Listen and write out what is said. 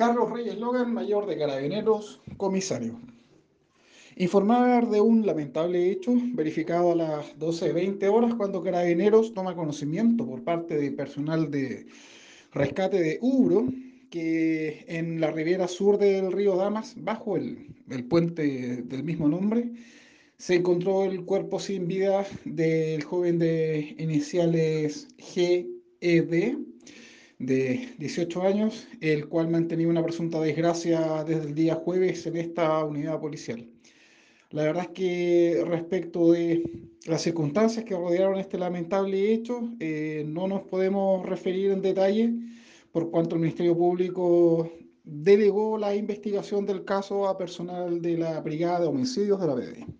Carlos Reyes Logan, mayor de Carabineros, comisario. Informar de un lamentable hecho verificado a las 12.20 horas cuando Carabineros toma conocimiento por parte de personal de rescate de Ubro que en la ribera sur del río Damas, bajo el, el puente del mismo nombre, se encontró el cuerpo sin vida del joven de iniciales GED de 18 años, el cual mantenía una presunta desgracia desde el día jueves en esta unidad policial. La verdad es que respecto de las circunstancias que rodearon este lamentable hecho, eh, no nos podemos referir en detalle por cuanto el Ministerio Público delegó la investigación del caso a personal de la Brigada de Homicidios de la BD.